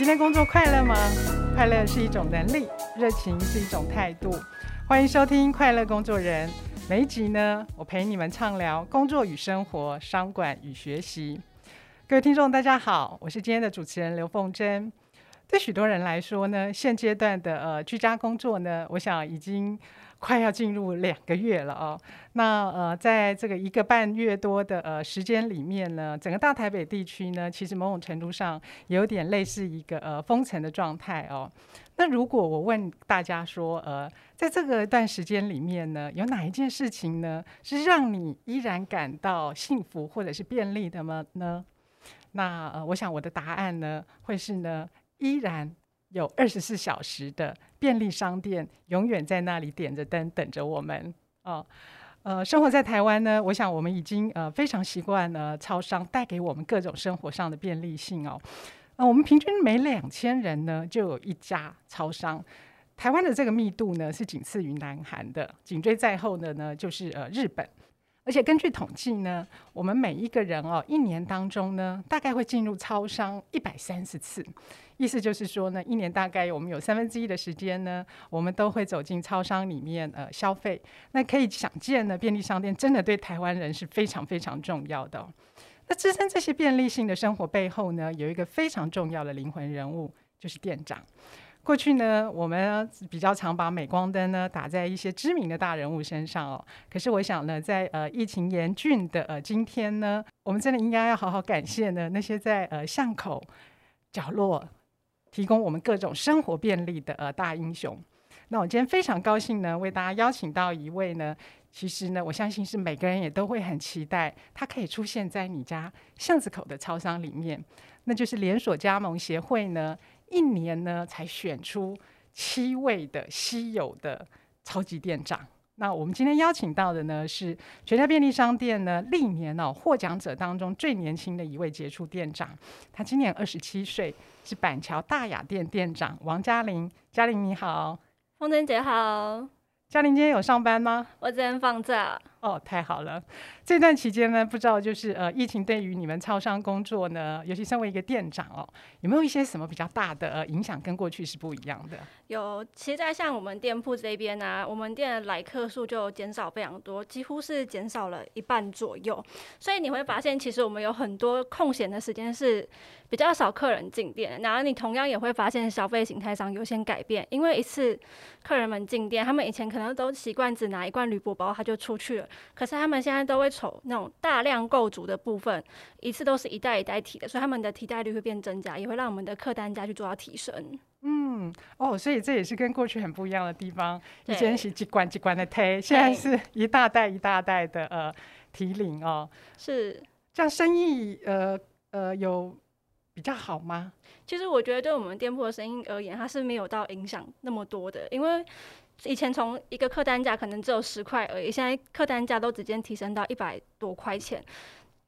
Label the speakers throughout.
Speaker 1: 今天工作快乐吗？快乐是一种能力，热情是一种态度。欢迎收听《快乐工作人》，每一集呢，我陪你们畅聊工作与生活、商管与学习。各位听众，大家好，我是今天的主持人刘凤珍。对许多人来说呢，现阶段的呃居家工作呢，我想已经快要进入两个月了哦。那呃，在这个一个半月多的呃时间里面呢，整个大台北地区呢，其实某种程度上有点类似一个呃封城的状态哦。那如果我问大家说，呃，在这个段时间里面呢，有哪一件事情呢，是让你依然感到幸福或者是便利的吗？呢？那呃，我想我的答案呢，会是呢。依然有二十四小时的便利商店，永远在那里点着灯等着我们哦。呃，生活在台湾呢，我想我们已经呃非常习惯了超商带给我们各种生活上的便利性哦。呃，我们平均每两千人呢就有一家超商。台湾的这个密度呢是仅次于南韩的，紧追在后的呢就是呃日本。而且根据统计呢，我们每一个人哦，一年当中呢，大概会进入超商一百三十次。意思就是说呢，一年大概我们有三分之一的时间呢，我们都会走进超商里面呃消费。那可以想见呢，便利商店真的对台湾人是非常非常重要的。那支撑这些便利性的生活背后呢，有一个非常重要的灵魂人物，就是店长。过去呢，我们比较常把镁光灯呢打在一些知名的大人物身上哦。可是我想呢，在呃疫情严峻的呃今天呢，我们真的应该要好好感谢呢那些在呃巷口角落提供我们各种生活便利的呃大英雄。那我今天非常高兴呢，为大家邀请到一位呢，其实呢，我相信是每个人也都会很期待他可以出现在你家巷子口的超商里面，那就是连锁加盟协会呢。一年呢，才选出七位的稀有的超级店长。那我们今天邀请到的呢，是全家便利商店呢历年哦获奖者当中最年轻的一位杰出店长。他今年二十七岁，是板桥大雅店店长王嘉玲。嘉玲你好，
Speaker 2: 风筝姐好。
Speaker 1: 嘉玲今天有上班吗？
Speaker 2: 我今天放假。
Speaker 1: 哦，太好了！这段期间呢，不知道就是呃，疫情对于你们超商工作呢，尤其身为一个店长哦，有没有一些什么比较大的呃影响，跟过去是不一样的？
Speaker 2: 有，其实，在像我们店铺这边呢、啊，我们店的来客数就减少非常多，几乎是减少了一半左右。所以你会发现，其实我们有很多空闲的时间是比较少客人进店，然后你同样也会发现消费形态上有些改变，因为一次客人们进店，他们以前可能都习惯只拿一罐铝箔包，他就出去了。可是他们现在都会瞅那种大量购足的部分，一次都是一袋一袋提的，所以他们的提袋率会变增加，也会让我们的客单价去做到提升。
Speaker 1: 嗯，哦，所以这也是跟过去很不一样的地方。以前是几罐几罐的推，现在是一大袋一大袋的呃提领哦。
Speaker 2: 是
Speaker 1: 这样生意呃呃有比较好吗？
Speaker 2: 其实我觉得对我们店铺的生意而言，它是没有到影响那么多的，因为。以前从一个客单价可能只有十块而已，现在客单价都直接提升到一百多块钱，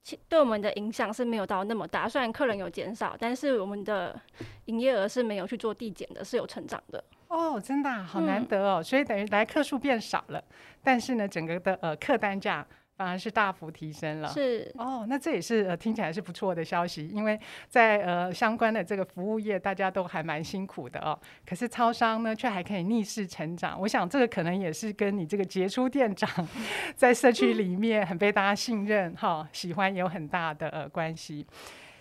Speaker 2: 其对我们的影响是没有到那么大。虽然客人有减少，但是我们的营业额是没有去做递减的，是有成长的。
Speaker 1: 哦，真的好难得哦，嗯、所以等于来客数变少了，但是呢，整个的呃客单价。反而是大幅提升了，
Speaker 2: 是
Speaker 1: 哦，那这也是呃听起来是不错的消息，因为在呃相关的这个服务业，大家都还蛮辛苦的哦。可是超商呢，却还可以逆势成长，我想这个可能也是跟你这个杰出店长在社区里面很被大家信任哈、哦，喜欢有很大的呃关系。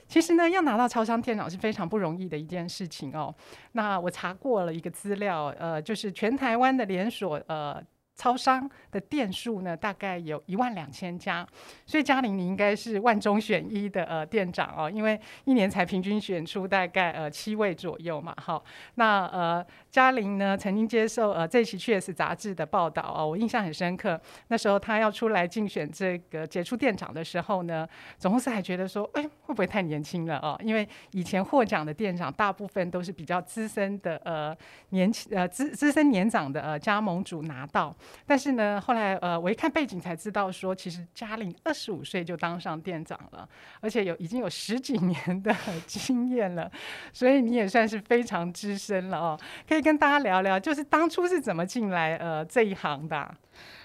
Speaker 1: 其实呢，要拿到超商店长是非常不容易的一件事情哦。那我查过了一个资料，呃，就是全台湾的连锁呃。超商的店数呢，大概有一万两千家，所以嘉玲你应该是万中选一的呃店长哦，因为一年才平均选出大概呃七位左右嘛，好，那呃嘉玲呢曾经接受呃这期《确实》杂志的报道哦，我印象很深刻，那时候他要出来竞选这个杰出店长的时候呢，总公司还觉得说，哎，会不会太年轻了哦？因为以前获奖的店长大部分都是比较资深的呃年轻呃资资深年长的呃加盟主拿到。但是呢，后来呃，我一看背景才知道说，其实嘉玲二十五岁就当上店长了，而且有已经有十几年的经验了，所以你也算是非常资深了哦。可以跟大家聊聊，就是当初是怎么进来呃这一行的？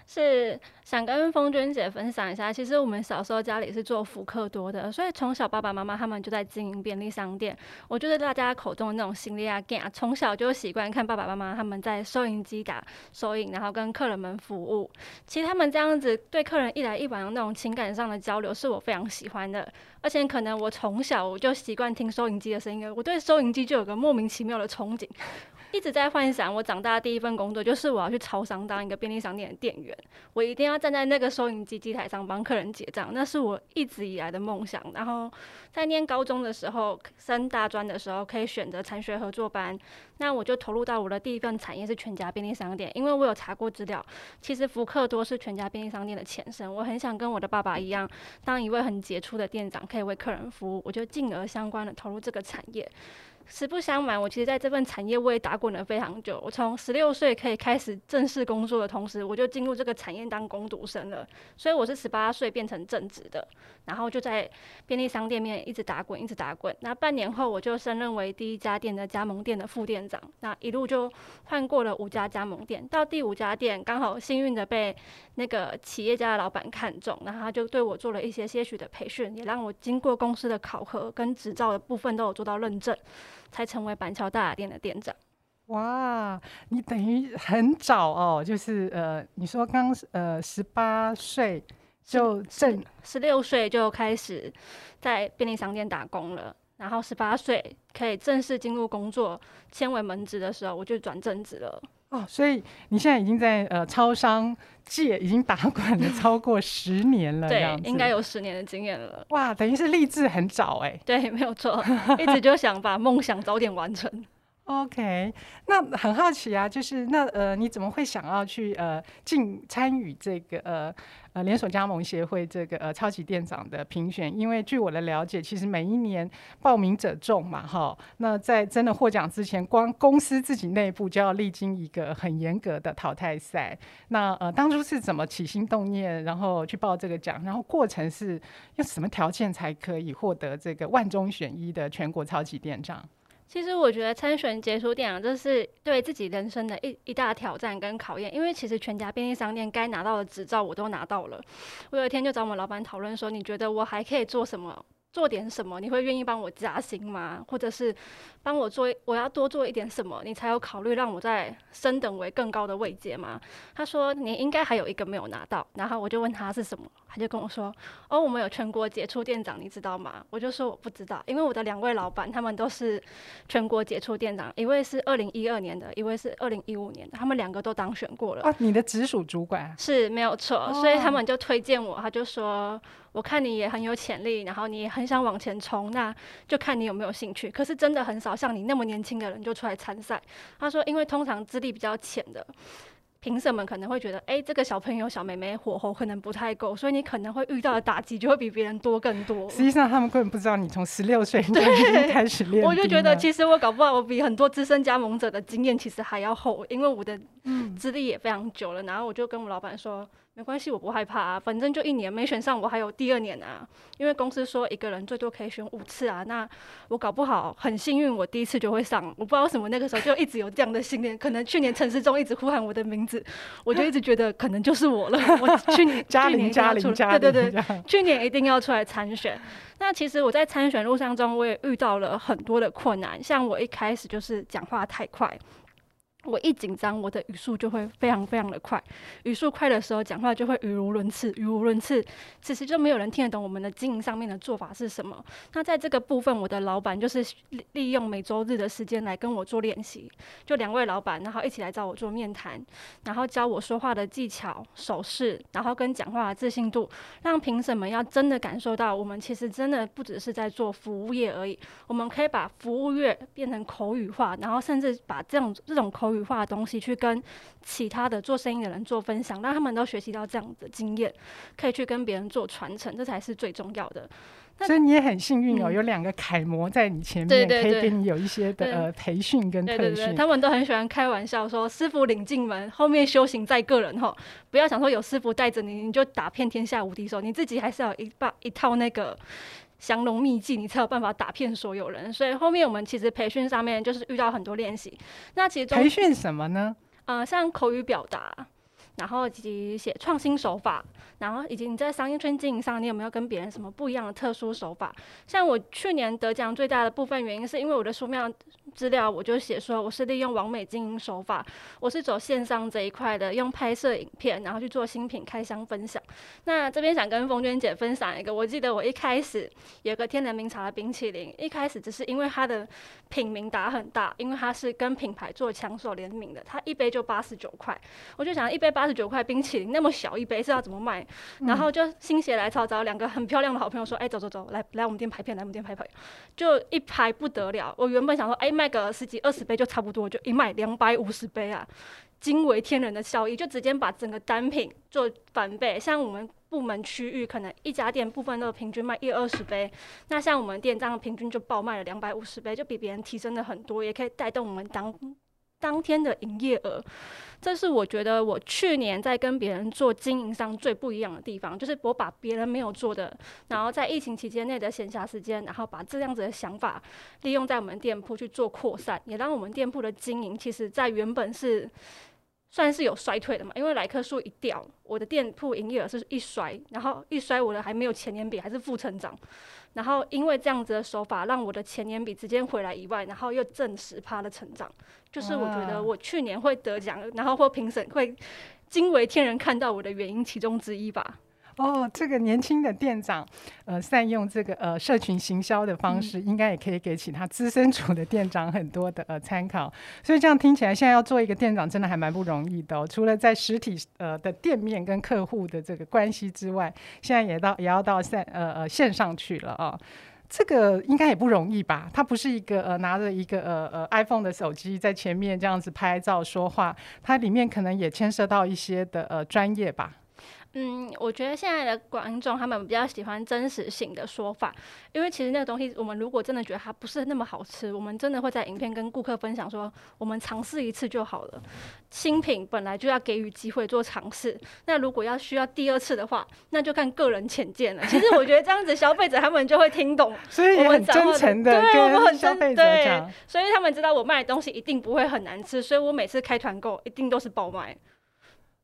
Speaker 2: 是想跟风娟姐分享一下，其实我们小时候家里是做福克多的，所以从小爸爸妈妈他们就在经营便利商店。我觉得大家口中的那种心理啊，从小就习惯看爸爸妈妈他们在收银机打收银，然后跟客人们服务。其实他们这样子对客人一来一往的那种情感上的交流，是我非常喜欢的。而且可能我从小我就习惯听收银机的声音，我对收银机就有个莫名其妙的憧憬。一直在幻想，我长大的第一份工作就是我要去超商当一个便利商店的店员，我一定要站在那个收银机机台上帮客人结账，那是我一直以来的梦想。然后在念高中的时候，升大专的时候可以选择产学合作班，那我就投入到我的第一份产业是全家便利商店，因为我有查过资料，其实福克多是全家便利商店的前身。我很想跟我的爸爸一样，当一位很杰出的店长，可以为客人服务，我就进而相关的投入这个产业。实不相瞒，我其实在这份产业我也打滚了非常久。我从十六岁可以开始正式工作的同时，我就进入这个产业当工读生了。所以我是十八岁变成正职的，然后就在便利商店面一直打滚，一直打滚。那半年后，我就升任为第一家店的加盟店的副店长。那一路就换过了五家加盟店，到第五家店刚好幸运的被那个企业家的老板看中，然后他就对我做了一些些许的培训，也让我经过公司的考核跟执照的部分都有做到认证。才成为板桥大雅店的店长。
Speaker 1: 哇，你等于很早哦，就是呃，你说刚呃十八岁就正
Speaker 2: 十六岁就开始在便利商店打工了，然后十八岁可以正式进入工作，签为门职的时候，我就转正职了。
Speaker 1: 哦，所以你现在已经在呃超商界已经打滚了超过 十年了，
Speaker 2: 对，应该有十年的经验了。
Speaker 1: 哇，等于是立志很早哎。
Speaker 2: 对，没有错，一直就想把梦想早点完成。
Speaker 1: OK，那很好奇啊，就是那呃，你怎么会想要去呃进参与这个呃呃连锁加盟协会这个呃超级店长的评选？因为据我的了解，其实每一年报名者众嘛，哈，那在真的获奖之前，光公司自己内部就要历经一个很严格的淘汰赛。那呃，当初是怎么起心动念，然后去报这个奖？然后过程是用什么条件才可以获得这个万中选一的全国超级店长？
Speaker 2: 其实我觉得参选杰出店长，这是对自己人生的一一大挑战跟考验。因为其实全家便利商店该拿到的执照我都拿到了，我有一天就找我们老板讨论说，你觉得我还可以做什么？做点什么，你会愿意帮我加薪吗？或者是帮我做，我要多做一点什么，你才有考虑让我再升等为更高的位阶吗？他说你应该还有一个没有拿到，然后我就问他是什么，他就跟我说哦，我们有全国杰出店长，你知道吗？我就说我不知道，因为我的两位老板他们都是全国杰出店长，一位是二零一二年的，一位是二零一五年的，他们两个都当选过了。
Speaker 1: 哦，你的直属主管
Speaker 2: 是没有错，所以他们就推荐我，他就说。我看你也很有潜力，然后你也很想往前冲，那就看你有没有兴趣。可是真的很少像你那么年轻的人就出来参赛。他说，因为通常资历比较浅的评审们可能会觉得，哎、欸，这个小朋友、小妹妹火候可能不太够，所以你可能会遇到的打击就会比别人多更多。
Speaker 1: 实际上，他们根本不知道你从十六岁就开始练。
Speaker 2: 我就觉得，其实我搞不好我比很多资深加盟者的经验其实还要厚，因为我的资历也非常久了。然后我就跟我老板说。没关系，我不害怕啊，反正就一年没选上，我还有第二年啊。因为公司说一个人最多可以选五次啊，那我搞不好很幸运，我第一次就会上。我不知道为什么那个时候就一直有这样的信念，可能去年陈时中一直呼喊我的名字，我就一直觉得可能就是我了。我去年
Speaker 1: 嘉玲嘉玲嘉玲，
Speaker 2: 对对对，去年一定要出来参选。那其实我在参选路上中，我也遇到了很多的困难，像我一开始就是讲话太快。我一紧张，我的语速就会非常非常的快。语速快的时候，讲话就会语无伦次，语无伦次，其实就没有人听得懂我们的经营上面的做法是什么。那在这个部分，我的老板就是利用每周日的时间来跟我做练习，就两位老板，然后一起来找我做面谈，然后教我说话的技巧、手势，然后跟讲话的自信度，让评审们要真的感受到，我们其实真的不只是在做服务业而已，我们可以把服务业变成口语化，然后甚至把这种这种口语。化的东西去跟其他的做生意的人做分享，让他们都学习到这样的经验，可以去跟别人做传承，这才是最重要的。
Speaker 1: 所以你也很幸运哦，嗯、有两个楷模在你前面，对对对，可以给你有一些的呃培训跟特训。对对对，他
Speaker 2: 们都很喜欢开玩笑说：“师傅领进门，后面修行在个人。”吼，不要想说有师傅带着你，你就打遍天下无敌手，你自己还是要有一把一套那个。降龙秘技，你才有办法打骗所有人。所以后面我们其实培训上面就是遇到很多练习。那其实
Speaker 1: 培训什么呢？
Speaker 2: 呃，像口语表达，然后以及写创新手法，然后以及你在商业圈经营上，你有没有跟别人什么不一样的特殊手法？像我去年得奖最大的部分原因，是因为我的书面资料我就写说，我是利用完美经营手法，我是走线上这一块的，用拍摄影片，然后去做新品开箱分享。那这边想跟凤娟姐分享一个，我记得我一开始有个天然名茶的冰淇淋，一开始只是因为它的品名打很大，因为它是跟品牌做抢手联名的，它一杯就八十九块，我就想一杯八。二十九块冰淇淋那么小一杯是要怎么卖？嗯、然后就心血来潮找两个很漂亮的好朋友说：“哎、欸，走走走，来来我们店拍片，来我们店拍拍。”就一拍不得了。我原本想说：“哎、欸，卖个十几二十杯就差不多。”就一卖两百五十杯啊，惊为天人的效益，就直接把整个单品做翻倍。像我们部门区域，可能一家店部分都平均卖一二十杯，那像我们店这样平均就爆卖了两百五十杯，就比别人提升了很多，也可以带动我们当当天的营业额。这是我觉得我去年在跟别人做经营上最不一样的地方，就是我把别人没有做的，然后在疫情期间内的闲暇时间，然后把这样子的想法利用在我们店铺去做扩散，也让我们店铺的经营，其实在原本是算是有衰退的嘛，因为来客数一掉，我的店铺营业额是一衰，然后一衰我的还没有前年比，还是负成长。然后因为这样子的手法，让我的前年比直接回来一万，然后又正十趴的成长，就是我觉得我去年会得奖，然后或评审会惊为天人看到我的原因其中之一吧。
Speaker 1: 哦，这个年轻的店长，呃，善用这个呃社群行销的方式，嗯、应该也可以给其他资深组的店长很多的呃参考。所以这样听起来，现在要做一个店长，真的还蛮不容易的、哦。除了在实体呃的店面跟客户的这个关系之外，现在也到也要到线呃呃线上去了啊、哦。这个应该也不容易吧？他不是一个呃拿着一个呃呃 iPhone 的手机在前面这样子拍照说话，它里面可能也牵涉到一些的呃专业吧。
Speaker 2: 嗯，我觉得现在的观众他们比较喜欢真实性的说法，因为其实那个东西，我们如果真的觉得它不是那么好吃，我们真的会在影片跟顾客分享说，我们尝试一次就好了。新品本来就要给予机会做尝试，那如果要需要第二次的话，那就看个人浅见了。其实我觉得这样子消费者他们就会听懂，
Speaker 1: 所以我很真诚的对我们很真对，
Speaker 2: 所以他们知道我卖的东西一定不会很难吃，所以我每次开团购一定都是爆卖。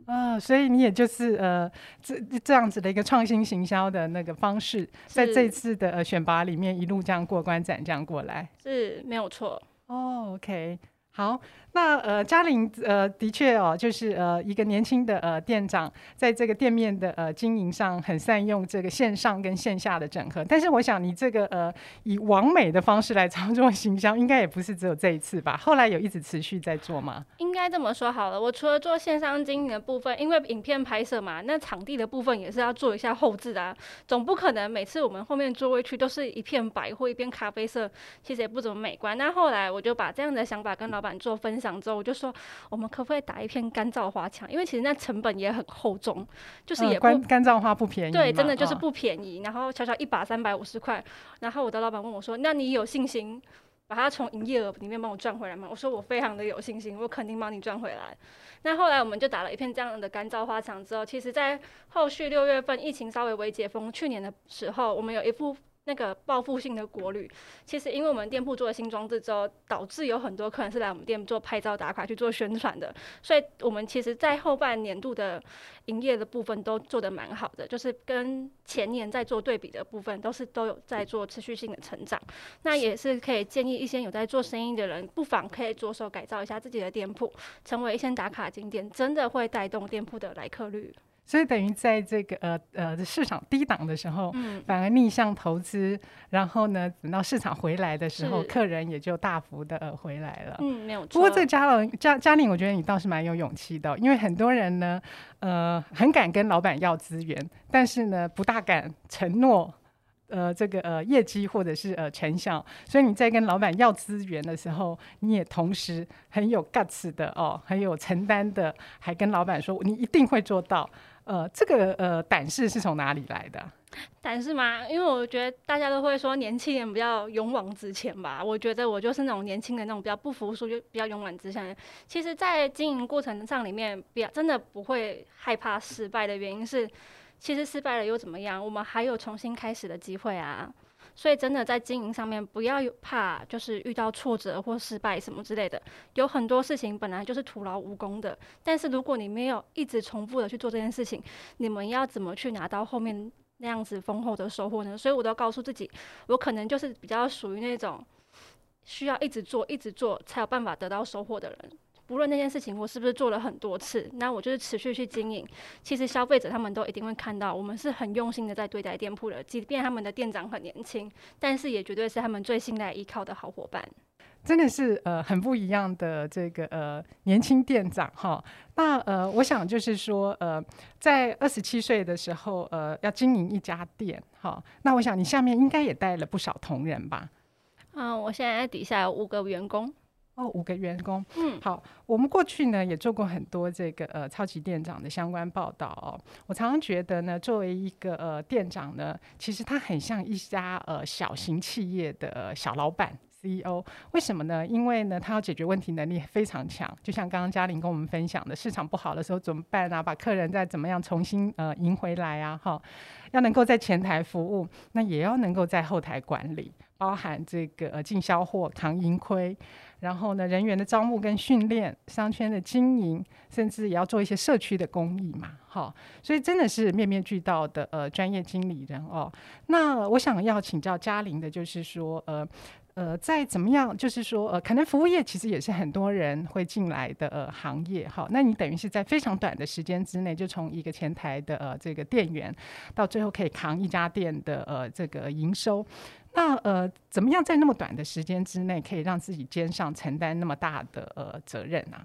Speaker 1: 啊、哦，所以你也就是呃，这这样子的一个创新行销的那个方式，在这次的呃选拔里面一路这样过关斩将过来，
Speaker 2: 是没有错。
Speaker 1: 哦，OK，好。那呃，嘉玲呃，的确哦，就是呃，一个年轻的呃店长，在这个店面的呃经营上，很善用这个线上跟线下的整合。但是我想，你这个呃以完美的方式来操作形象，应该也不是只有这一次吧？后来有一直持续在做吗？
Speaker 2: 应该这么说好了，我除了做线上经营的部分，因为影片拍摄嘛，那场地的部分也是要做一下后置的啊，总不可能每次我们后面座位区都是一片白或一片咖啡色，其实也不怎么美观。那后来我就把这样的想法跟老板做分享。想之后，我就说，我们可不可以打一片干燥花墙？因为其实那成本也很厚重，就是也干
Speaker 1: 干燥花不便宜，
Speaker 2: 对，真的就是不便宜。然后小小一把三百五十块，然后我的老板问我说：“那你有信心把它从营业额里面帮我赚回来吗？”我说：“我非常的有信心，我肯定帮你赚回来。”那后来我们就打了一片这样的干燥花墙之后，其实在后续六月份疫情稍微微解封，去年的时候，我们有一副。那个报复性的国旅，其实因为我们店铺做了新装置之后，导致有很多客人是来我们店做拍照打卡去做宣传的，所以我们其实在后半年度的营业的部分都做得蛮好的，就是跟前年在做对比的部分，都是都有在做持续性的成长。那也是可以建议一些有在做生意的人，不妨可以着手改造一下自己的店铺，成为一些打卡景点，真的会带动店铺的来客率。
Speaker 1: 所以等于在这个呃呃市场低档的时候，嗯，反而逆向投资，然后呢，等到市场回来的时候，客人也就大幅的呃回来了。
Speaker 2: 嗯，没有错。
Speaker 1: 不过这嘉龙嘉嘉玲，我觉得你倒是蛮有勇气的，因为很多人呢，呃，很敢跟老板要资源，但是呢，不大敢承诺，呃，这个呃业绩或者是呃成效。所以你在跟老板要资源的时候，你也同时很有 guts 的哦，很有承担的，还跟老板说你一定会做到。呃，这个呃胆识是从哪里来的？
Speaker 2: 胆识吗？因为我觉得大家都会说年轻人比较勇往直前吧。我觉得我就是那种年轻的那种比较不服输，就比较勇往直前。其实，在经营过程上里面，比较真的不会害怕失败的原因是，其实失败了又怎么样？我们还有重新开始的机会啊。所以真的在经营上面不要怕，就是遇到挫折或失败什么之类的。有很多事情本来就是徒劳无功的，但是如果你没有一直重复的去做这件事情，你们要怎么去拿到后面那样子丰厚的收获呢？所以我都要告诉自己，我可能就是比较属于那种需要一直做、一直做才有办法得到收获的人。无论那件事情我是不是做了很多次，那我就是持续去经营。其实消费者他们都一定会看到，我们是很用心的在对待店铺的。即便他们的店长很年轻，但是也绝对是他们最信赖依靠的好伙伴。
Speaker 1: 真的是呃很不一样的这个呃年轻店长哈。那呃我想就是说呃在二十七岁的时候呃要经营一家店哈。那我想你下面应该也带了不少同仁吧？
Speaker 2: 嗯，我现在底下有五个员工。
Speaker 1: 哦，五个员工。
Speaker 2: 嗯，
Speaker 1: 好，我们过去呢也做过很多这个呃超级店长的相关报道哦。我常常觉得呢，作为一个呃店长呢，其实他很像一家呃小型企业的小老板 CEO。为什么呢？因为呢，他要解决问题能力非常强。就像刚刚嘉玲跟我们分享的，市场不好的时候怎么办啊？把客人再怎么样重新呃赢回来啊？哈，要能够在前台服务，那也要能够在后台管理，包含这个呃进销货、扛盈亏。然后呢，人员的招募跟训练，商圈的经营，甚至也要做一些社区的公益嘛，好，所以真的是面面俱到的呃专业经理人哦。那我想要请教嘉玲的，就是说呃呃，在怎么样，就是说呃，可能服务业其实也是很多人会进来的呃行业，好，那你等于是在非常短的时间之内，就从一个前台的呃这个店员，到最后可以扛一家店的呃这个营收。那呃，怎么样在那么短的时间之内，可以让自己肩上承担那么大的呃责任呢？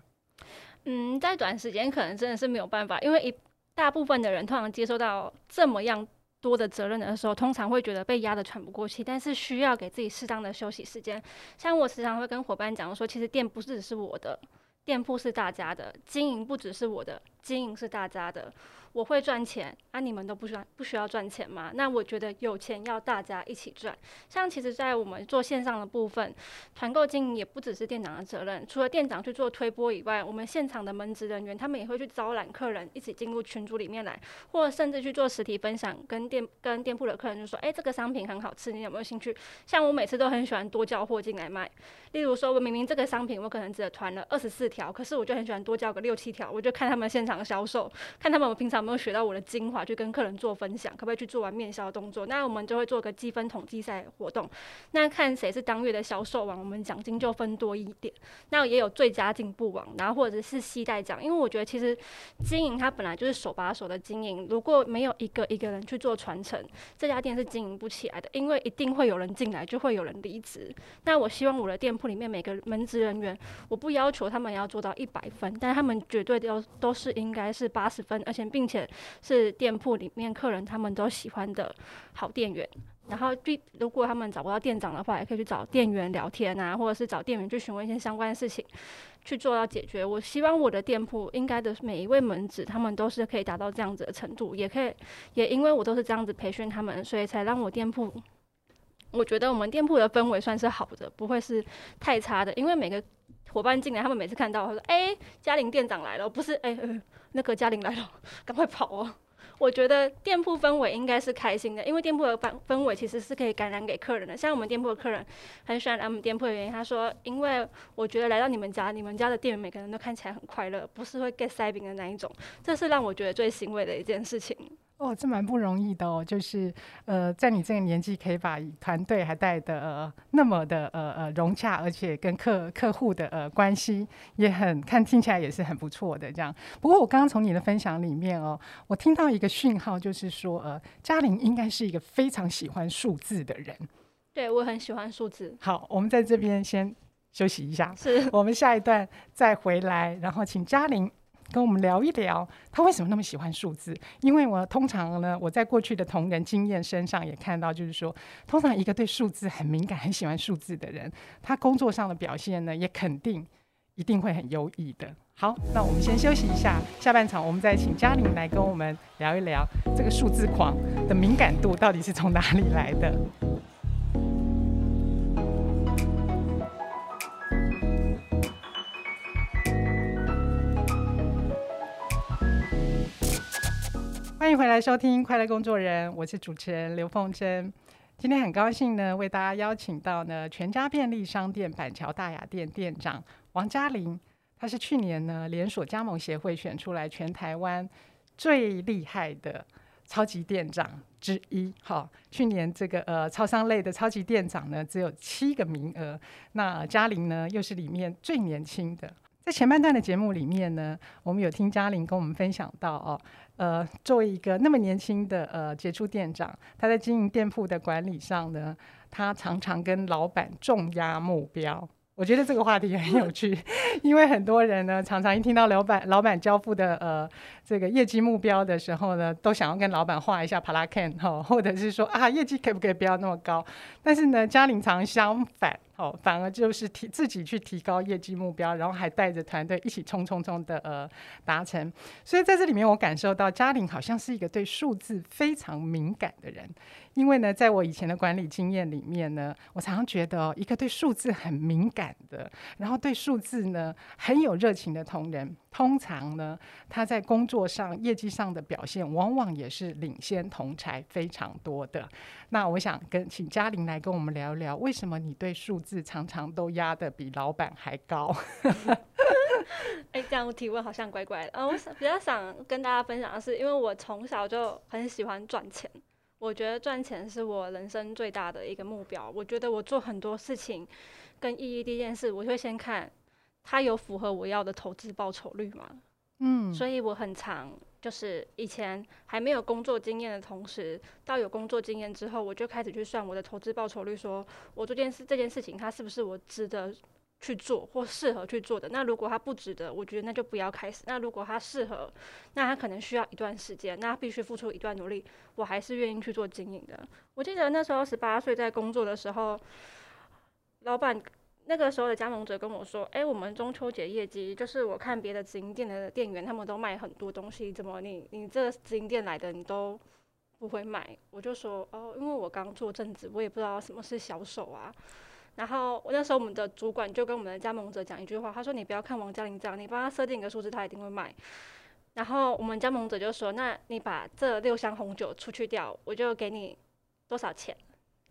Speaker 2: 嗯，在短时间可能真的是没有办法，因为一大部分的人通常接受到这么样多的责任的时候，通常会觉得被压得喘不过气，但是需要给自己适当的休息时间。像我时常会跟伙伴讲说，其实店不只是我的，店铺是大家的，经营不只是我的，经营是大家的。我会赚钱，啊，你们都不需要不需要赚钱吗？那我觉得有钱要大家一起赚。像其实，在我们做线上的部分，团购经营也不只是店长的责任。除了店长去做推播以外，我们现场的门职人员他们也会去招揽客人一起进入群组里面来，或甚至去做实体分享，跟店跟店铺的客人就说：“哎，这个商品很好吃，你有没有兴趣？”像我每次都很喜欢多叫货进来卖。例如说，我明明这个商品我可能只团了二十四条，可是我就很喜欢多叫个六七条，我就看他们现场销售，看他们平常。没有学到我的精华，去跟客人做分享，可不可以去做完面销动作？那我们就会做个积分统计赛活动，那看谁是当月的销售王，我们奖金就分多一点。那也有最佳进步王，然后或者是系带奖，因为我觉得其实经营它本来就是手把手的经营，如果没有一个一个人去做传承，这家店是经营不起来的，因为一定会有人进来，就会有人离职。那我希望我的店铺里面每个门职人员，我不要求他们要做到一百分，但是他们绝对都都是应该是八十分，而且并且。是店铺里面客人他们都喜欢的好店员，然后第如果他们找不到店长的话，也可以去找店员聊天啊，或者是找店员去询问一些相关的事情，去做到解决。我希望我的店铺应该的每一位门子，他们都是可以达到这样子的程度，也可以，也因为我都是这样子培训他们，所以才让我店铺，我觉得我们店铺的氛围算是好的，不会是太差的。因为每个伙伴进来，他们每次看到他说：“哎、嘉玲店长来了。”不是，哎、欸。呃那个嘉玲来了，赶快跑哦！我觉得店铺氛围应该是开心的，因为店铺的氛氛围其实是可以感染给客人的。像我们店铺的客人很喜欢来我们店铺的原因，他说：“因为我觉得来到你们家，你们家的店员每个人都看起来很快乐，不是会 get 塞饼的那一种。”这是让我觉得最欣慰的一件事情。
Speaker 1: 哦，这蛮不容易的哦，就是呃，在你这个年纪可以把团队还带的呃那么的呃呃融洽，而且跟客客户的呃关系也很看听起来也是很不错的这样。不过我刚刚从你的分享里面哦，我听到一个讯号，就是说呃，嘉玲应该是一个非常喜欢数字的人。
Speaker 2: 对，我很喜欢数字。
Speaker 1: 好，我们在这边先休息一下，
Speaker 2: 是
Speaker 1: 我们下一段再回来，然后请嘉玲。跟我们聊一聊，他为什么那么喜欢数字？因为我通常呢，我在过去的同仁经验身上也看到，就是说，通常一个对数字很敏感、很喜欢数字的人，他工作上的表现呢，也肯定一定会很优异的。好，那我们先休息一下，下半场我们再请嘉玲来跟我们聊一聊这个数字狂的敏感度到底是从哪里来的。欢迎回来收听《快乐工作人》，我是主持人刘凤珍。今天很高兴呢，为大家邀请到呢全家便利商店板桥大雅店店长王嘉玲，她是去年呢连锁加盟协会选出来全台湾最厉害的超级店长之一。好，去年这个呃超商类的超级店长呢只有七个名额，那嘉玲呢又是里面最年轻的。在前半段的节目里面呢，我们有听嘉玲跟我们分享到哦，呃，作为一个那么年轻的呃杰出店长，他在经营店铺的管理上呢，他常常跟老板重压目标。我觉得这个话题很有趣，因为很多人呢，常常一听到老板老板交付的呃这个业绩目标的时候呢，都想要跟老板画一下帕拉坎哈，或者是说啊业绩可不可以不要那么高？但是呢，嘉玲常相反。哦，反而就是提自己去提高业绩目标，然后还带着团队一起冲冲冲的呃达成。所以在这里面，我感受到嘉玲好像是一个对数字非常敏感的人。因为呢，在我以前的管理经验里面呢，我常常觉得哦，一个对数字很敏感的，然后对数字呢很有热情的同仁，通常呢他在工作上业绩上的表现，往往也是领先同侪非常多的。那我想跟请嘉玲来跟我们聊一聊，为什么你对数字常常都压得比老板还高？
Speaker 2: 哎、这样提问好像怪怪的。嗯，我想比较想跟大家分享的是，因为我从小就很喜欢赚钱，我觉得赚钱是我人生最大的一个目标。我觉得我做很多事情跟意义，第一件事我就会先看它有符合我要的投资报酬率吗？嗯，所以我很常。就是以前还没有工作经验的同时，到有工作经验之后，我就开始去算我的投资报酬率，说我这件事这件事情它是不是我值得去做或适合去做的。那如果它不值得，我觉得那就不要开始。那如果它适合，那它可能需要一段时间，那必须付出一段努力，我还是愿意去做经营的。我记得那时候十八岁在工作的时候，老板。那个时候的加盟者跟我说：“哎、我们中秋节业绩就是我看别的直营店的店员，他们都卖很多东西，怎么你你这直营店来的你都不会卖？”我就说：“哦，因为我刚做正职，我也不知道什么是销售啊。”然后那时候我们的主管就跟我们的加盟者讲一句话，他说：“你不要看王嘉玲这样，你帮他设定一个数字，他一定会卖。”然后我们加盟者就说：“那你把这六箱红酒出去掉，我就给你多少钱？”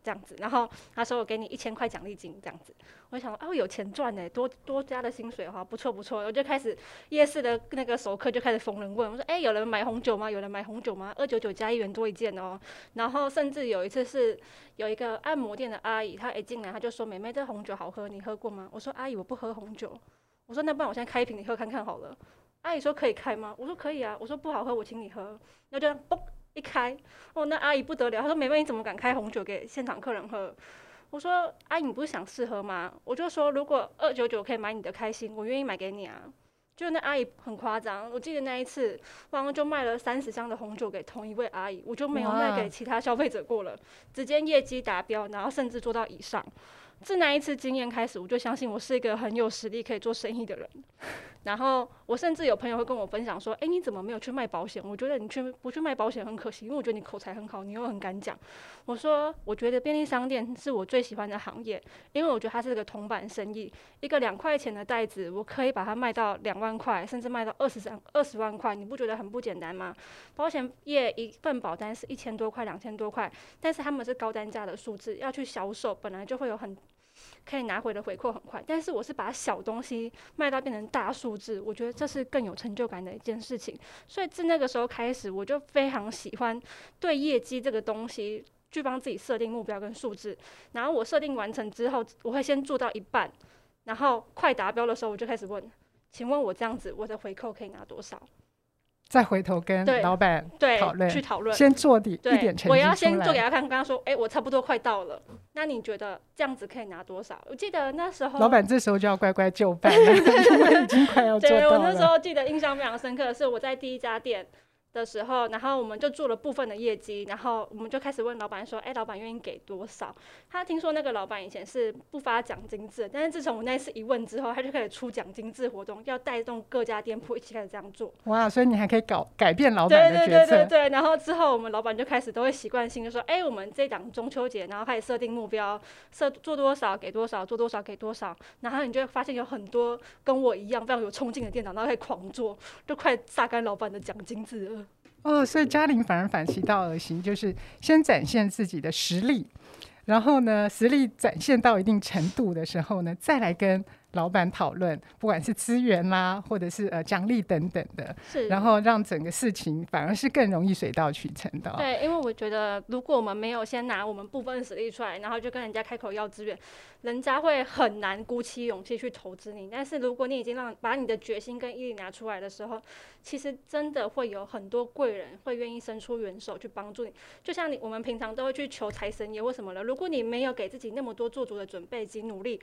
Speaker 2: 这样子，然后他说我给你一千块奖励金，这样子，我想哦，有钱赚呢，多多加的薪水哈，不错不错，我就开始夜市的那个熟客就开始逢人问，我说哎，有人买红酒吗？有人买红酒吗？二九九加一元多一件哦，然后甚至有一次是有一个按摩店的阿姨，她一进来她就说，妹妹这红酒好喝，你喝过吗？我说阿姨我不喝红酒，我说那不然我现在开一瓶你喝看看好了，阿姨说可以开吗？我说可以啊，我说不好喝我请你喝，那就嘣。一开哦，那阿姨不得了，她说：“妹妹，你怎么敢开红酒给现场客人喝？”我说：“阿姨，你不是想试喝吗？”我就说：“如果二九九可以买你的开心，我愿意买给你啊。”就那阿姨很夸张，我记得那一次，然后就卖了三十箱的红酒给同一位阿姨，我就没有卖给其他消费者过了，直接业绩达标，然后甚至做到以上。自那一次经验开始，我就相信我是一个很有实力可以做生意的人。然后我甚至有朋友会跟我分享说：“哎，你怎么没有去卖保险？我觉得你去不去卖保险很可惜，因为我觉得你口才很好，你又很敢讲。”我说：“我觉得便利商店是我最喜欢的行业，因为我觉得它是个铜板生意。一个两块钱的袋子，我可以把它卖到两万块，甚至卖到二十三二十万块，你不觉得很不简单吗？保险业一份保单是一千多块、两千多块，但是他们是高单价的数字，要去销售本来就会有很。”可以拿回的回扣很快，但是我是把小东西卖到变成大数字，我觉得这是更有成就感的一件事情。所以自那个时候开始，我就非常喜欢对业绩这个东西去帮自己设定目标跟数字。然后我设定完成之后，我会先做到一半，然后快达标的时候，我就开始问：请问我这样子我的回扣可以拿多少？
Speaker 1: 再回头跟老板讨论，
Speaker 2: 去讨论，
Speaker 1: 先做底一点成绩。
Speaker 2: 我要先做给他看，刚刚说：“哎、欸，我差不多快到了。那你觉得这样子可以拿多少？”我记得那时候，
Speaker 1: 老板这时候就要乖乖就范了，因为已经快要 做到了。
Speaker 2: 对，我那时候记得印象非常深刻的是，我在第一家店。的时候，然后我们就做了部分的业绩，然后我们就开始问老板说：“哎，老板愿意给多少？”他听说那个老板以前是不发奖金制，但是自从我那次一问之后，他就开始出奖金制活动，要带动各家店铺一起开始这样做。
Speaker 1: 哇，所以你还可以搞改变老板的决策。对对对对对。
Speaker 2: 然后之后我们老板就开始都会习惯性就说：“哎，我们这档中秋节，然后开始设定目标，设做多少给多少，做多少给多少。”然后你就会发现有很多跟我一样非常有冲劲的店长，然后开始狂做，就快榨干老板的奖金制了。
Speaker 1: 哦，所以嘉玲反而反其道而行，就是先展现自己的实力，然后呢，实力展现到一定程度的时候呢，再来跟。老板讨论，不管是资源啦，或者是呃奖励等等的，
Speaker 2: 是，
Speaker 1: 然后让整个事情反而是更容易水到渠成的。
Speaker 2: 对，因为我觉得，如果我们没有先拿我们部分实力出来，然后就跟人家开口要资源，人家会很难鼓起勇气去投资你。但是如果你已经让把你的决心跟毅力拿出来的时候，其实真的会有很多贵人会愿意伸出援手去帮助你。就像你我们平常都会去求财神爷，为什么呢？如果你没有给自己那么多做足的准备及努力，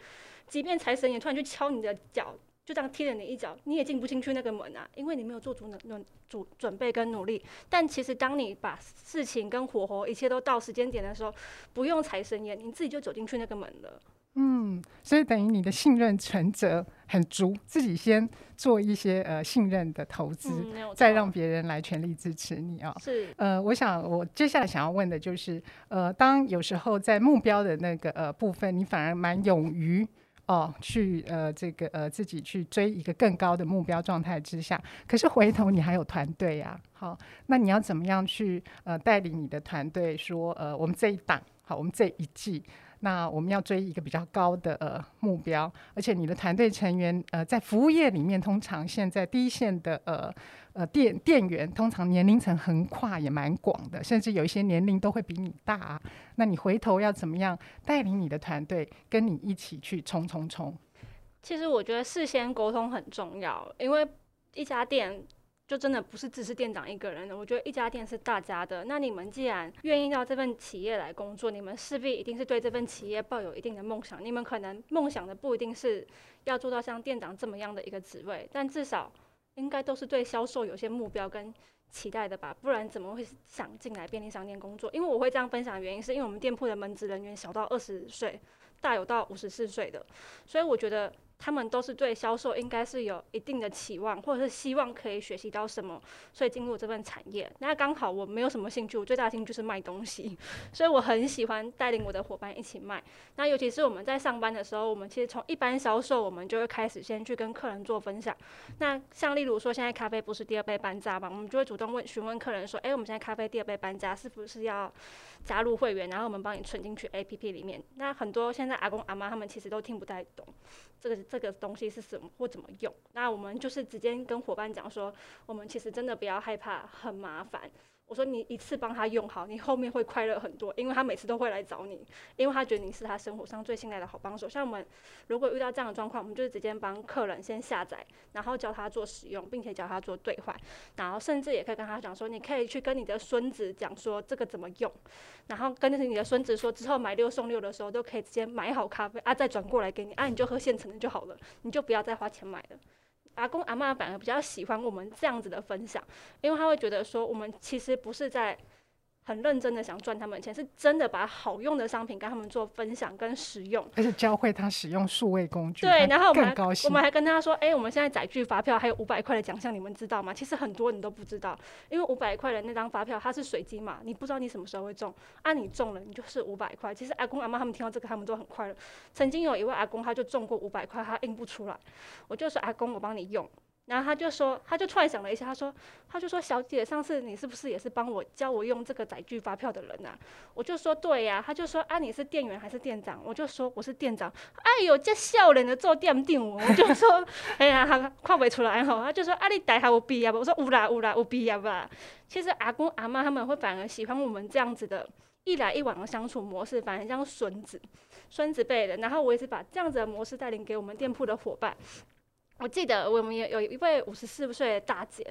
Speaker 2: 即便财神爷突然去敲你的脚，就这样踢了你一脚，你也进不进去那个门啊，因为你没有做足那那准准备跟努力。但其实当你把事情跟火候一切都到时间点的时候，不用财神爷，你自己就走进去那个门了。
Speaker 1: 嗯，所以等于你的信任存折很足，自己先做一些呃信任的投资，嗯、再让别人来全力支持你啊、哦。
Speaker 2: 是，
Speaker 1: 呃，我想我接下来想要问的就是，呃，当有时候在目标的那个呃部分，你反而蛮勇于。哦，去呃，这个呃，自己去追一个更高的目标状态之下，可是回头你还有团队呀，好，那你要怎么样去呃带领你的团队说呃，我们这一档好，我们这一季。那我们要追一个比较高的呃目标，而且你的团队成员呃在服务业里面，通常现在第一线的呃呃店店员，通常年龄层横跨也蛮广的，甚至有一些年龄都会比你大。那你回头要怎么样带领你的团队跟你一起去冲冲冲？
Speaker 2: 其实我觉得事先沟通很重要，因为一家店。就真的不是只是店长一个人的，我觉得一家店是大家的。那你们既然愿意到这份企业来工作，你们势必一定是对这份企业抱有一定的梦想。你们可能梦想的不一定是要做到像店长这么样的一个职位，但至少应该都是对销售有些目标跟期待的吧？不然怎么会想进来便利商店工作？因为我会这样分享的原因，是因为我们店铺的门职人员小到二十岁，大有到五十四岁的，所以我觉得。他们都是对销售应该是有一定的期望，或者是希望可以学习到什么，所以进入这份产业。那刚好我没有什么兴趣，我最大的兴趣就是卖东西，所以我很喜欢带领我的伙伴一起卖。那尤其是我们在上班的时候，我们其实从一般销售，我们就会开始先去跟客人做分享。那像例如说，现在咖啡不是第二杯半价嘛，我们就会主动问询问客人说：“诶，我们现在咖啡第二杯半价，是不是要加入会员？然后我们帮你存进去 APP 里面。”那很多现在阿公阿妈他们其实都听不太懂这个。这个东西是什么或怎么用？那我们就是直接跟伙伴讲说，我们其实真的不要害怕，很麻烦。我说你一次帮他用好，你后面会快乐很多，因为他每次都会来找你，因为他觉得你是他生活上最信赖的好帮手。像我们如果遇到这样的状况，我们就是直接帮客人先下载，然后教他做使用，并且教他做兑换，然后甚至也可以跟他讲说，你可以去跟你的孙子讲说这个怎么用，然后跟着你的孙子说之后买六送六的时候都可以直接买好咖啡啊，再转过来给你啊，你就喝现成的就好了，你就不要再花钱买了。阿公阿嬷反而比较喜欢我们这样子的分享，因为他会觉得说，我们其实不是在。很认真的想赚他们钱，是真的把好用的商品跟他们做分享跟使用，
Speaker 1: 而且教会他使用数位工具。
Speaker 2: 对，然后我
Speaker 1: 们
Speaker 2: 我们还跟他说，哎、欸，我们现在载具发票还有五百块的奖项，你们知道吗？其实很多人都不知道，因为五百块的那张发票它是随机嘛，你不知道你什么时候会中，啊，你中了你就是五百块。其实阿公阿妈他们听到这个，他们都很快乐。曾经有一位阿公，他就中过五百块，他印不出来，我就说阿公，我帮你用。然后他就说，他就突然想了一下，他说，他就说，小姐，上次你是不是也是帮我教我用这个载具发票的人啊？我就说对呀、啊。他就说啊，你是店员还是店长？我就说我是店长。哎呦，这笑脸的做店定，我就说，哎呀，他看不出来哈。他就说啊，你带他有必要不？我说有啦有啦有必要吧。其实阿公阿妈他们会反而喜欢我们这样子的一来一往的相处模式，反而像孙子孙子辈的。然后我也是把这样子的模式带领给我们店铺的伙伴。我记得我们也有一位五十四岁的大姐，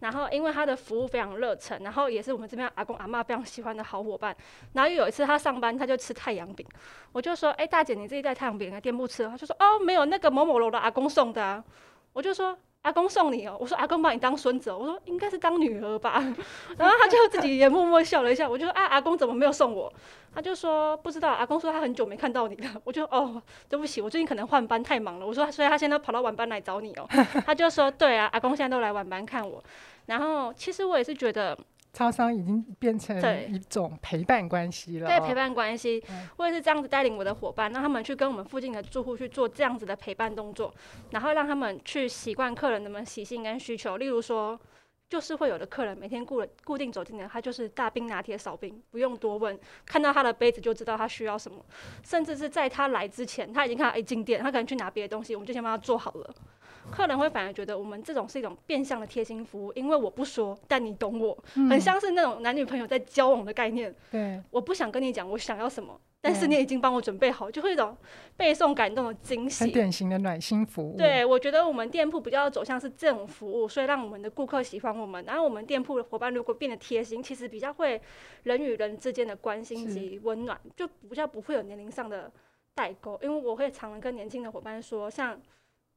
Speaker 2: 然后因为她的服务非常热忱，然后也是我们这边阿公阿嬷非常喜欢的好伙伴。然后有一次她上班，她就吃太阳饼，我就说：“哎，大姐，你自己带太阳饼来店铺吃。”她就说：“哦，没有，那个某某楼的阿公送的啊。”我就说。阿公送你哦，我说阿公把你当孙子哦，我说应该是当女儿吧，然后他就自己也默默笑了一下，我就说啊，阿公怎么没有送我？他就说不知道，阿公说他很久没看到你了，我就哦，对不起，我最近可能换班太忙了，我说所以他现在跑到晚班来找你哦，他就说对啊，阿公现在都来晚班看我，然后其实我也是觉得。
Speaker 1: 超商已经变成一种陪伴关系了。
Speaker 2: 对，陪伴关系，我也是这样子带领我的伙伴，让他们去跟我们附近的住户去做这样子的陪伴动作，然后让他们去习惯客人的们习性跟需求。例如说，就是会有的客人每天固固定走进来，他就是大冰拿铁少冰，不用多问，看到他的杯子就知道他需要什么，甚至是在他来之前，他已经看到一进店，他可能去拿别的东西，我们就先帮他做好了。客人会反而觉得我们这种是一种变相的贴心服务，因为我不说，但你懂我，嗯、很像是那种男女朋友在交往的概念。
Speaker 1: 对，我
Speaker 2: 不想跟你讲我想要什么。但是你已经帮我准备好，就会一种背送感动的惊喜，
Speaker 1: 很典型的暖心服务。
Speaker 2: 对，我觉得我们店铺比较走向是这种服务，所以让我们的顾客喜欢我们。然后我们店铺的伙伴如果变得贴心，其实比较会人与人之间的关心及温暖，就比较不会有年龄上的代沟。因为我会常常跟年轻的伙伴说，像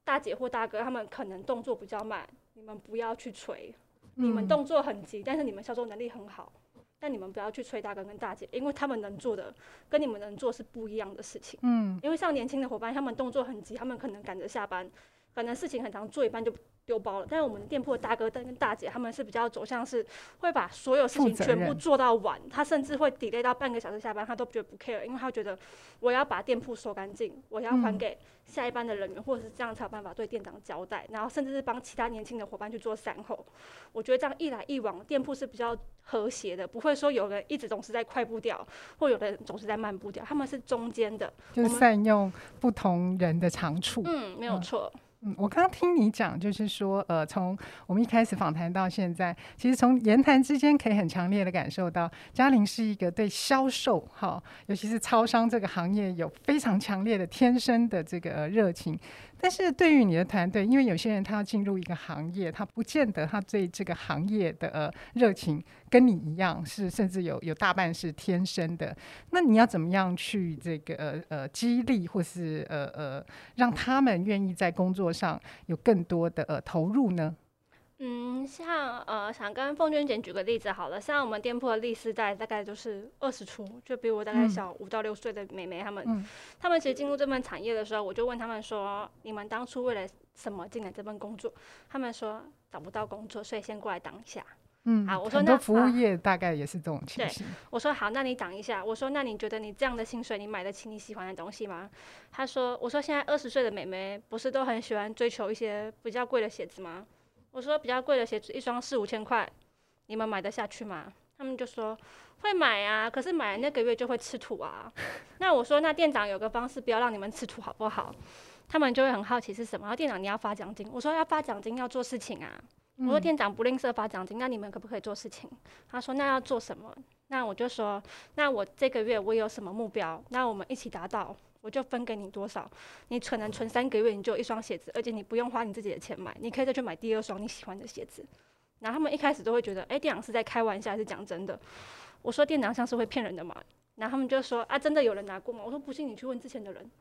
Speaker 2: 大姐或大哥，他们可能动作比较慢，你们不要去催，你们动作很急，但是你们销售能力很好。但你们不要去催大哥跟大姐，因为他们能做的跟你们能做是不一样的事情。嗯，因为像年轻的伙伴，他们动作很急，他们可能赶着下班，可能事情很长，做一半就丢包了。但是我们店铺的大哥跟大姐，他们是比较走向是会把所有事情全部做到完，他甚至会 delay 到半个小时下班，他都觉得不 care，因为他觉得我要把店铺收干净，我要还给下一班的人员，或者是这样才有办法对店长交代，然后甚至是帮其他年轻的伙伴去做善后。我觉得这样一来一往，店铺是比较和谐的，不会说有人一直总是在快步调，或有的人总是在慢步调，他们是中间的，
Speaker 1: 就善用不同人的长处。
Speaker 2: 嗯，没有错。
Speaker 1: 嗯，嗯我刚刚听你讲，就是说，呃，从我们一开始访谈到现在，其实从言谈之间可以很强烈的感受到，嘉玲是一个对销售，哈，尤其是超商这个行业有非常强烈的天生的这个热情。但是对于你的团队，因为有些人他要进入一个行业，他不见得他对这个行业的热情跟你一样，是甚至有有大半是天生的。那你要怎么样去这个呃呃激励，或是呃呃让他们愿意在工作上有更多的呃投入呢？
Speaker 2: 嗯，像呃，想跟凤娟姐举个例子好了，像我们店铺的历世代大概都是二十出，就比我大概小五到六岁的妹妹她们，嗯、她们其实进入这份产业的时候，我就问他们说，你们当初为了什么进来这份工作？他们说找不到工作，所以先过来当一下。
Speaker 1: 嗯，好，我说那服务业大概也是这种情形。
Speaker 2: 我说好，那你等一下。我说那你觉得你这样的薪水，你买得起你喜欢的东西吗？他说，我说现在二十岁的美眉不是都很喜欢追求一些比较贵的鞋子吗？我说比较贵的鞋子一双四五千块，你们买得下去吗？他们就说会买啊，可是买那个月就会吃土啊。那我说那店长有个方式，不要让你们吃土好不好？他们就会很好奇是什么。然后店长你要发奖金，我说要发奖金要做事情啊。我说店长不吝啬发奖金，那你们可不可以做事情？他说那要做什么？那我就说那我这个月我有什么目标？那我们一起达到。我就分给你多少，你存能存三个月，你就有一双鞋子，而且你不用花你自己的钱买，你可以再去买第二双你喜欢的鞋子。然后他们一开始都会觉得，哎、欸，店长是在开玩笑还是讲真的？我说店长像是会骗人的嘛。然后他们就说，啊，真的有人拿过吗？我说不信你去问之前的人。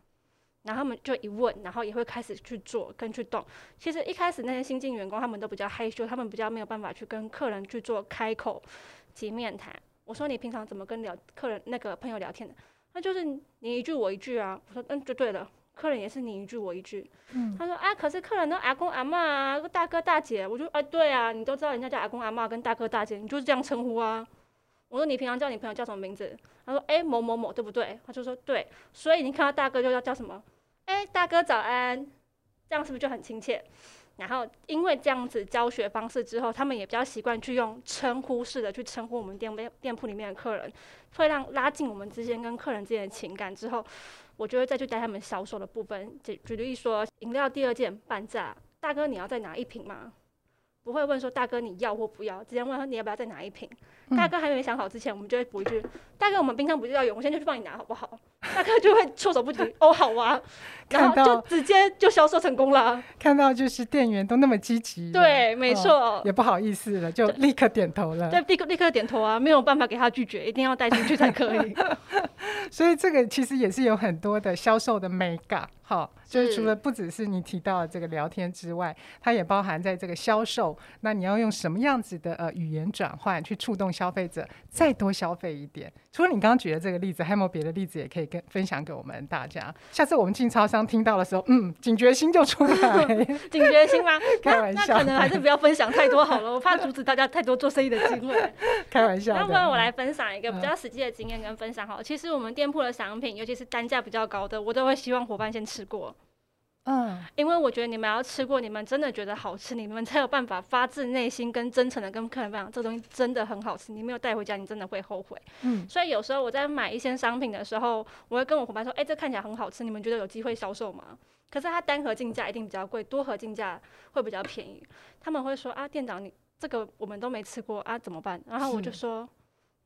Speaker 2: 然后他们就一问，然后也会开始去做跟去动。其实一开始那些新进员工他们都比较害羞，他们比较没有办法去跟客人去做开口及面谈。我说你平常怎么跟聊客人那个朋友聊天的？那就是你一句我一句啊，我说嗯就对了，客人也是你一句我一句。嗯，他说啊，可是客人都阿公阿嬷啊，大哥大姐，我就啊对啊，你都知道人家叫阿公阿嬷跟大哥大姐，你就是这样称呼啊。我说你平常叫你朋友叫什么名字？他说哎、某某某对不对？他就说对，所以你看到大哥就要叫什么？哎、大哥早安，这样是不是就很亲切？然后因为这样子教学方式之后，他们也比较习惯去用称呼式的去称呼我们店店铺里面的客人，会让拉近我们之间跟客人之间的情感。之后，我就会再去带他们销售的部分。举举例说，饮料第二件半价，大哥你要再拿一瓶吗？不会问说大哥你要或不要，直接问说你要不要再拿一瓶。嗯、大哥还没想好之前，我们就会补一句：大哥我们冰箱不是要有，我现在就去帮你拿好不好？大哥就会措手不及，哦好啊，然后就直接就销售成功了。
Speaker 1: 看到就是店员都那么积极，
Speaker 2: 对，没错、哦，
Speaker 1: 也不好意思了，就立刻点头了。
Speaker 2: 对，立刻立刻点头啊，没有办法给他拒绝，一定要带进去才可以。
Speaker 1: 所以这个其实也是有很多的销售的美感。好，就是除了不只是你提到的这个聊天之外，它也包含在这个销售。那你要用什么样子的呃语言转换去触动消费者，再多消费一点？除了你刚刚举的这个例子，还有没有别的例子也可以跟分享给我们大家？下次我们进超商听到的时候，嗯，警觉心就出来。
Speaker 2: 警觉心吗？
Speaker 1: 开玩笑，
Speaker 2: 那可能还是不要分享太多好了，我怕阻止大家太多做生意的机会。
Speaker 1: 开玩笑。
Speaker 2: 那不然我来分享一个比较实际的经验跟分享好了。其实我们店铺的商品，尤其是单价比较高的，我都会希望伙伴先吃过。嗯，因为我觉得你们要吃过，你们真的觉得好吃，你们才有办法发自内心跟真诚的跟客人分享，这东西真的很好吃。你没有带回家，你真的会后悔。嗯，所以有时候我在买一些商品的时候，我会跟我伙伴说：“哎、欸，这看起来很好吃，你们觉得有机会销售吗？”可是它单盒进价一定比较贵，多盒进价会比较便宜。他们会说：“啊，店长，你这个我们都没吃过啊，怎么办？”然后我就说：“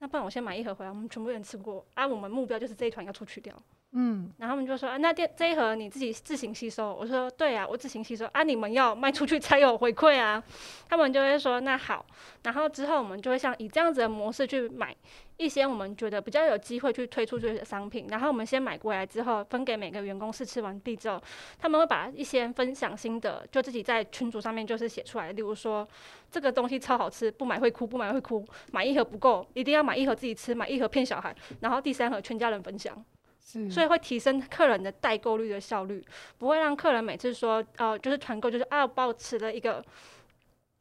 Speaker 2: 那不然我先买一盒回来，我们全部人吃过啊。我们目标就是这一团要出去掉。”嗯，然后他们就说啊，那这这一盒你自己自行吸收。我说对啊，我自行吸收啊，你们要卖出去才有回馈啊。他们就会说那好，然后之后我们就会像以这样子的模式去买一些我们觉得比较有机会去推出去的商品。然后我们先买过来之后，分给每个员工试吃完毕之后，他们会把一些分享心得，就自己在群组上面就是写出来。例如说这个东西超好吃，不买会哭，不买会哭，买一盒不够，一定要买一盒自己吃，买一盒骗小孩，然后第三盒全家人分享。所以会提升客人的代购率的效率，不会让客人每次说，呃，就是团购就是啊，我保持了一个，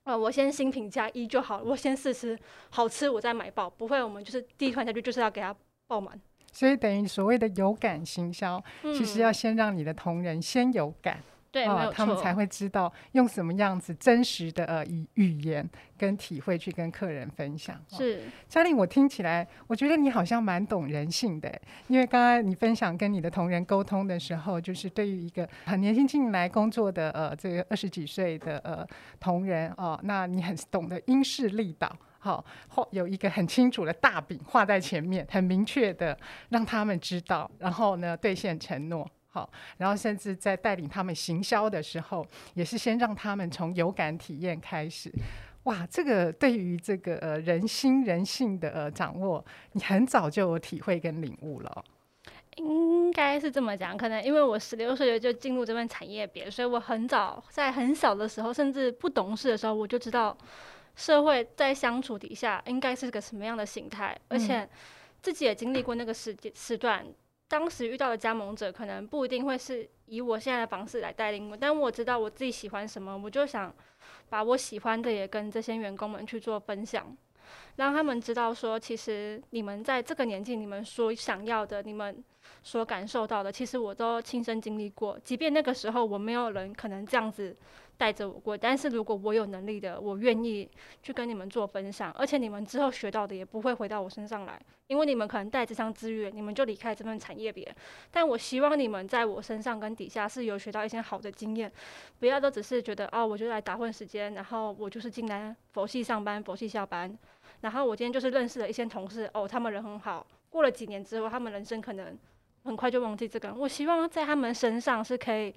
Speaker 2: 呃，我先新品加一就好，我先试吃好吃，我再买爆，不会，我们就是第一款下去就是要给他爆满。所以等于所谓的有感行销，嗯，其实要先让你的同仁先有感。对、哦，他们才会知道用什么样子真实的呃语语言跟体会去跟客人分享。是，嘉玲，我听起来，我觉得你好像蛮懂人性的，因为刚刚你分享跟你的同仁沟通的时候，就是对于一个很年轻进来工作的呃这个二十几岁的呃同仁哦，那你很懂得因势利导，好、哦，或有一个很清楚的大饼画在前面，很明确的让他们知道，然后呢兑现承诺。好，然后甚至在带领他们行销的时候，也是先让他们从有感体验开始。哇，这个对于这个呃人心人性的呃掌握，你很早就有体会跟领悟了。应该是这么讲，可能因为我十六岁就进入这份产业别，所以我很早在很小的时候，甚至不懂事的时候，我就知道社会在相处底下应该是个什么样的形态，而且自己也经历过那个时间时段。当时遇到的加盟者可能不一定会是以我现在的方式来带领我，但我知道我自己喜欢什么，我就想把我喜欢的也跟这些员工们去做分享，让他们知道说，其实你们在这个年纪，你们所想要的，你们所感受到的，其实我都亲身经历过，即便那个时候我没有人可能这样子。带着我过，但是如果我有能力的，我愿意去跟你们做分享，而且你们之后学到的也不会回到我身上来，因为你们可能带这项资源，你们就离开这份产业别。但我希望你们在我身上跟底下是有学到一些好的经验，不要都只是觉得哦，我就来打混时间，然后我就是进来佛系上班，佛系下班，然后我今天就是认识了一些同事，哦，他们人很好，过了几年之后，他们人生可能很快就忘记这个人。我希望在他们身上是可以。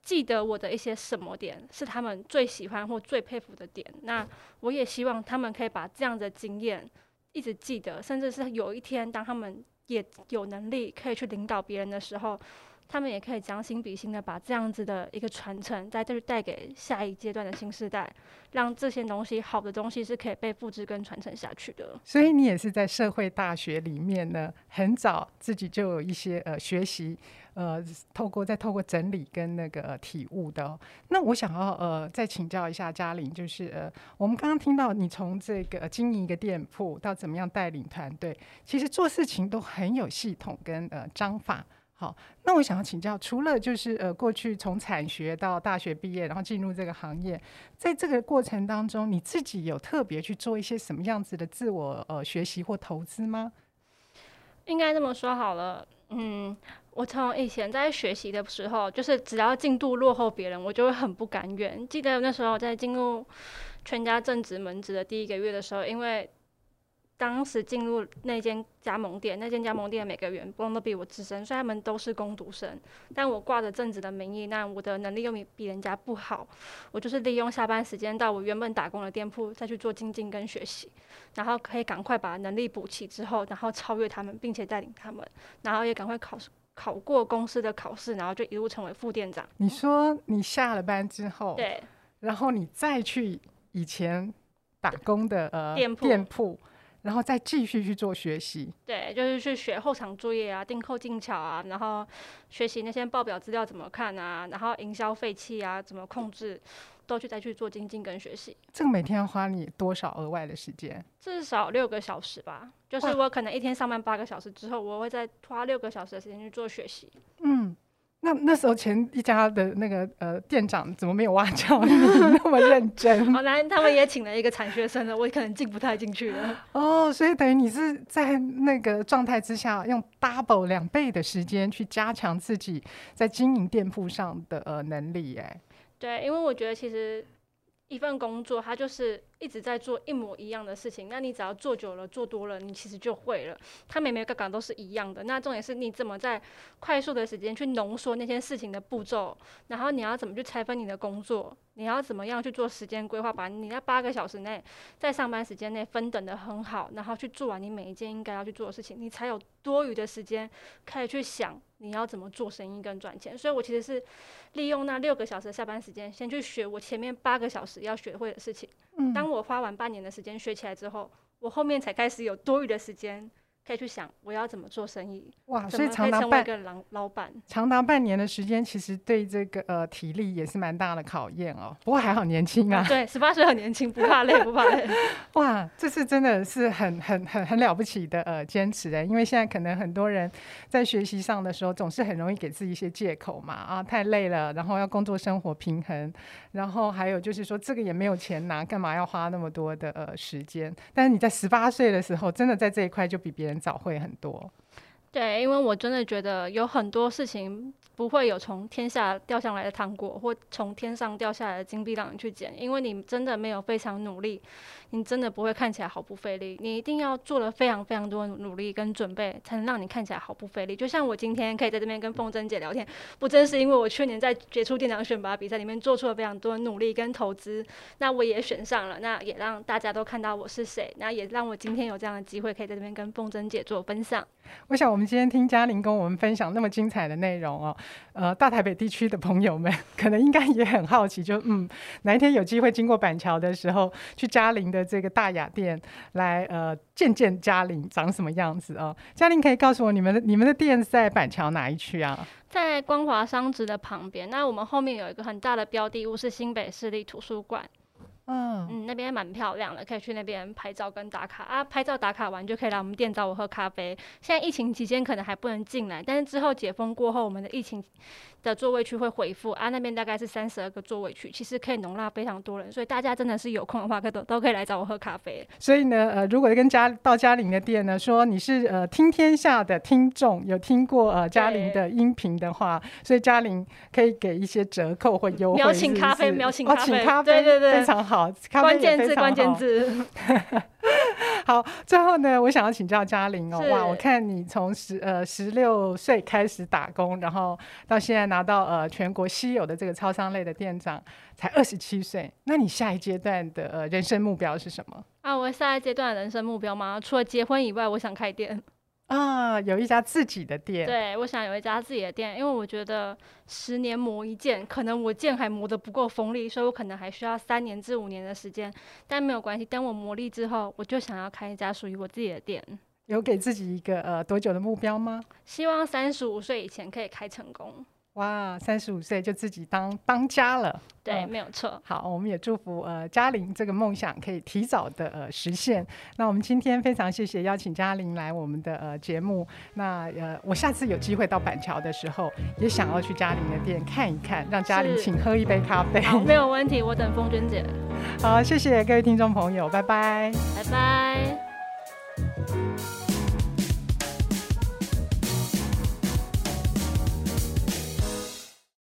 Speaker 2: 记得我的一些什么点是他们最喜欢或最佩服的点，那我也希望他们可以把这样的经验一直记得，甚至是有一天当他们也有能力可以去领导别人的时候，他们也可以将心比心的把这样子的一个传承再带带给下一阶段的新世代，让这些东西好的东西是可以被复制跟传承下去的。所以你也是在社会大学里面呢，很早自己就有一些呃学习。呃，透过再透过整理跟那个、体悟的、哦，那我想要呃再请教一下嘉玲，就是呃我们刚刚听到你从这个经营一个店铺到怎么样带领团队，其实做事情都很有系统跟呃章法。好，那我想要请教，除了就是呃过去从产学到大学毕业，然后进入这个行业，在这个过程当中，你自己有特别去做一些什么样子的自我呃学习或投资吗？应该这么说好了，嗯。我从以前在学习的时候，就是只要进度落后别人，我就会很不甘愿。记得那时候在进入全家正职门职的第一个月的时候，因为当时进入那间加盟店，那间加盟店每个员工都比我资深，所以他们都是工读生。但我挂着正职的名义，那我的能力又比比人家不好，我就是利用下班时间到我原本打工的店铺再去做精进跟学习，然后可以赶快把能力补齐之后，然后超越他们，并且带领他们，然后也赶快考试。考过公司的考试，然后就一路成为副店长。你说你下了班之后，对，然后你再去以前打工的呃店铺，店铺，然后再继续去做学习。对，就是去学后场作业啊，订扣技巧啊，然后学习那些报表资料怎么看啊，然后营销废弃啊，怎么控制。都去再去做精进跟学习，这个每天要花你多少额外的时间？至少六个小时吧。就是我可能一天上班八个小时之后，我会再花六个小时的时间去做学习。嗯，
Speaker 1: 那那时候前一家的那个呃店长怎么没有挖角 你那么认真？
Speaker 2: 好 难，他们也请了一个产学生的，我可能进不太进去了。
Speaker 1: 哦，所以等于你是在那个状态之下，用 double 两倍的时间去加强自己在经营店铺上的呃能力，哎。
Speaker 2: 对，因为我觉得其实一份工作，它就是。一直在做一模一样的事情，那你只要做久了、做多了，你其实就会了。它每每个岗都是一样的。那重点是你怎么在快速的时间去浓缩那些事情的步骤，然后你要怎么去拆分你的工作，你要怎么样去做时间规划，把你那八个小时内在上班时间内分等的很好，然后去做完你每一件应该要去做的事情，你才有多余的时间可以去想你要怎么做生意跟赚钱。所以我其实是利用那六个小时的下班时间，先去学我前面八个小时要学会的事情。嗯，当我花完半年的时间学起来之后，我后面才开始有多余的时间。可以去想我要怎么做生意哇，所以长达半个老老板，
Speaker 1: 长达半年的时间，其实对这个呃体力也是蛮大的考验哦。不过还好年轻啊，
Speaker 2: 啊，对，十八岁很年轻，不怕累，不怕累。
Speaker 1: 哇，这是真的是很很很很了不起的呃坚持哎，因为现在可能很多人在学习上的时候，总是很容易给自己一些借口嘛啊，太累了，然后要工作生活平衡，然后还有就是说这个也没有钱拿，干嘛要花那么多的呃时间？但是你在十八岁的时候，真的在这一块就比别人。早会很多，
Speaker 2: 对，因为我真的觉得有很多事情。不会有从天下掉下来的糖果，或从天上掉下来的金币让你去捡，因为你真的没有非常努力，你真的不会看起来毫不费力。你一定要做了非常非常多努力跟准备，才能让你看起来毫不费力。就像我今天可以在这边跟凤珍姐聊天，不正是因为我去年在杰出店长选拔比赛里面做出了非常多的努力跟投资，那我也选上了，那也让大家都看到我是谁，那也让我今天有这样的机会可以在这边跟凤珍姐做分享。
Speaker 1: 我想我我们今天听嘉玲跟我们分享那么精彩的内容哦。呃，大台北地区的朋友们 可能应该也很好奇，就嗯，哪一天有机会经过板桥的时候，去嘉玲的这个大雅店来呃见见嘉玲长什么样子哦。嘉玲可以告诉我，你们的你们的店在板桥哪一区啊？
Speaker 2: 在光华商职的旁边。那我们后面有一个很大的标的物是新北市立图书馆。嗯，那边蛮漂亮的，可以去那边拍照跟打卡啊。拍照打卡完就可以来我们店找我喝咖啡。现在疫情期间可能还不能进来，但是之后解封过后，我们的疫情的座位区会回复啊。那边大概是三十二个座位区，其实可以容纳非常多人，所以大家真的是有空的话，可都都可以来找我喝咖啡。
Speaker 1: 所以呢，呃，如果跟嘉到嘉玲的店呢，说你是呃听天下的听众，有听过呃嘉玲的音频的话，所以嘉玲可以给一些折扣或优惠。
Speaker 2: 邀请咖啡，邀请咖啡，
Speaker 1: 哦，请咖啡，对对对，非常好。
Speaker 2: 关键字，关键字。
Speaker 1: 好，最后呢，我想要请教嘉玲哦，哇，我看你从十呃十六岁开始打工，然后到现在拿到呃全国稀有的这个超商类的店长，才二十七岁，那你下一阶段的呃人生目标是什么？
Speaker 2: 啊，我下一阶段的人生目标吗？除了结婚以外，我想开店。
Speaker 1: 啊，有一家自己的店。
Speaker 2: 对，我想有一家自己的店，因为我觉得十年磨一剑，可能我剑还磨得不够锋利，所以我可能还需要三年至五年的时间。但没有关系，等我磨砺之后，我就想要开一家属于我自己的店。
Speaker 1: 有给自己一个呃多久的目标吗？
Speaker 2: 希望三十五岁以前可以开成功。
Speaker 1: 哇，三十五岁就自己当当家了，
Speaker 2: 对，没有错。
Speaker 1: 好，我们也祝福呃嘉玲这个梦想可以提早的呃实现。那我们今天非常谢谢邀请嘉玲来我们的呃节目。那呃我下次有机会到板桥的时候，也想要去嘉玲的店看一看，让嘉玲请喝一杯咖啡。
Speaker 2: 好，没有问题，我等风娟姐。
Speaker 1: 好，谢谢各位听众朋友，拜拜，
Speaker 2: 拜拜。